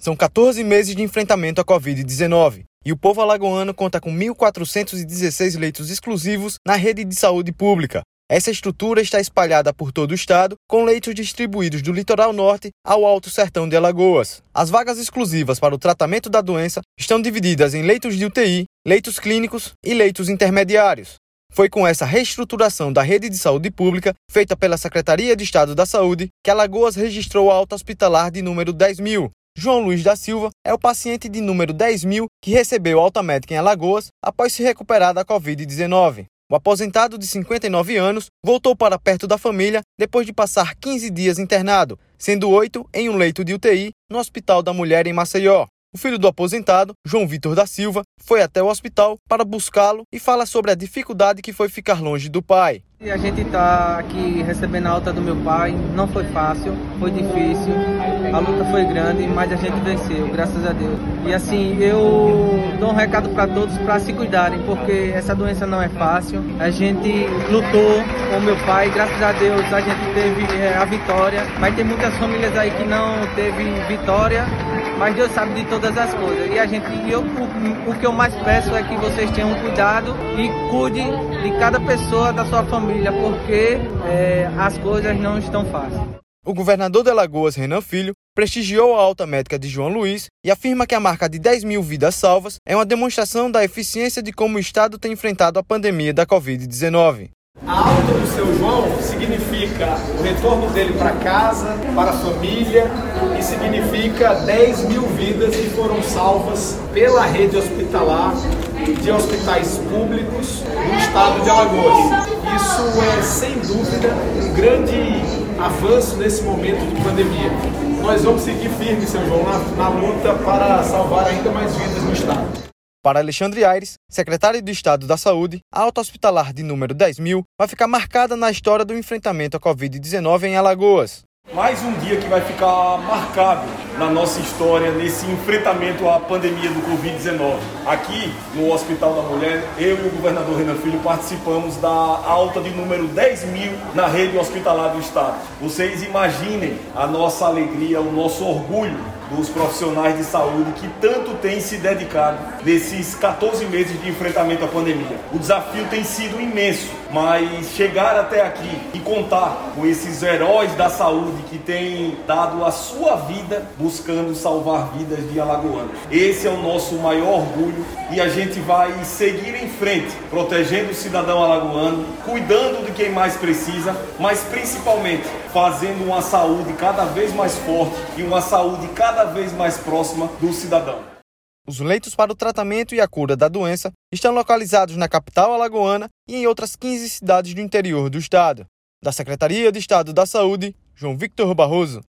São 14 meses de enfrentamento à Covid-19 e o povo alagoano conta com 1.416 leitos exclusivos na rede de saúde pública. Essa estrutura está espalhada por todo o estado, com leitos distribuídos do litoral norte ao Alto Sertão de Alagoas. As vagas exclusivas para o tratamento da doença estão divididas em leitos de UTI, leitos clínicos e leitos intermediários. Foi com essa reestruturação da rede de saúde pública, feita pela Secretaria de Estado da Saúde, que Alagoas registrou a alta hospitalar de número 10 mil. João Luiz da Silva é o paciente de número 10 mil que recebeu alta médica em Alagoas após se recuperar da Covid-19. O aposentado de 59 anos voltou para perto da família depois de passar 15 dias internado, sendo oito em um leito de UTI no Hospital da Mulher em Maceió. O filho do aposentado, João Vitor da Silva, foi até o hospital para buscá-lo e fala sobre a dificuldade que foi ficar longe do pai. A gente está aqui recebendo a alta do meu pai, não foi fácil, foi difícil, a luta foi grande, mas a gente venceu, graças a Deus. E assim, eu dou um recado para todos para se cuidarem, porque essa doença não é fácil. A gente lutou com meu pai, graças a Deus a gente teve é, a vitória, mas tem muitas famílias aí que não teve vitória mas Deus sabe de todas as coisas. E a gente, eu, o, o que eu mais peço é que vocês tenham cuidado e cuide de cada pessoa da sua família, porque é, as coisas não estão fáceis. O governador de Alagoas, Renan Filho, prestigiou a alta médica de João Luiz e afirma que a marca de 10 mil vidas salvas é uma demonstração da eficiência de como o Estado tem enfrentado a pandemia da Covid-19. Alta do seu João significa o retorno dele para casa, para a família, e significa 10 mil vidas que foram salvas pela rede hospitalar de hospitais públicos do estado de Alagoas. Isso é, sem dúvida, um grande avanço nesse momento de pandemia. Nós vamos seguir firmes, seu João, na, na luta para salvar ainda mais vidas no estado. Para Alexandre Aires, secretário de Estado da Saúde, a alta hospitalar de número 10 mil vai ficar marcada na história do enfrentamento à Covid-19 em Alagoas. Mais um dia que vai ficar marcado na nossa história nesse enfrentamento à pandemia do Covid-19. Aqui no Hospital da Mulher, eu e o governador Renan Filho participamos da alta de número 10 mil na rede hospitalar do Estado. Vocês imaginem a nossa alegria, o nosso orgulho dos profissionais de saúde que tanto têm se dedicado nesses 14 meses de enfrentamento à pandemia. O desafio tem sido imenso, mas chegar até aqui e contar com esses heróis da saúde que têm dado a sua vida buscando salvar vidas de alagoanos. Esse é o nosso maior orgulho e a gente vai seguir em frente, protegendo o cidadão alagoano, cuidando de quem mais precisa, mas principalmente fazendo uma saúde cada vez mais forte e uma saúde cada vez mais próxima do cidadão. Os leitos para o tratamento e a cura da doença estão localizados na capital alagoana e em outras 15 cidades do interior do estado. Da Secretaria de Estado da Saúde, João Victor Barroso.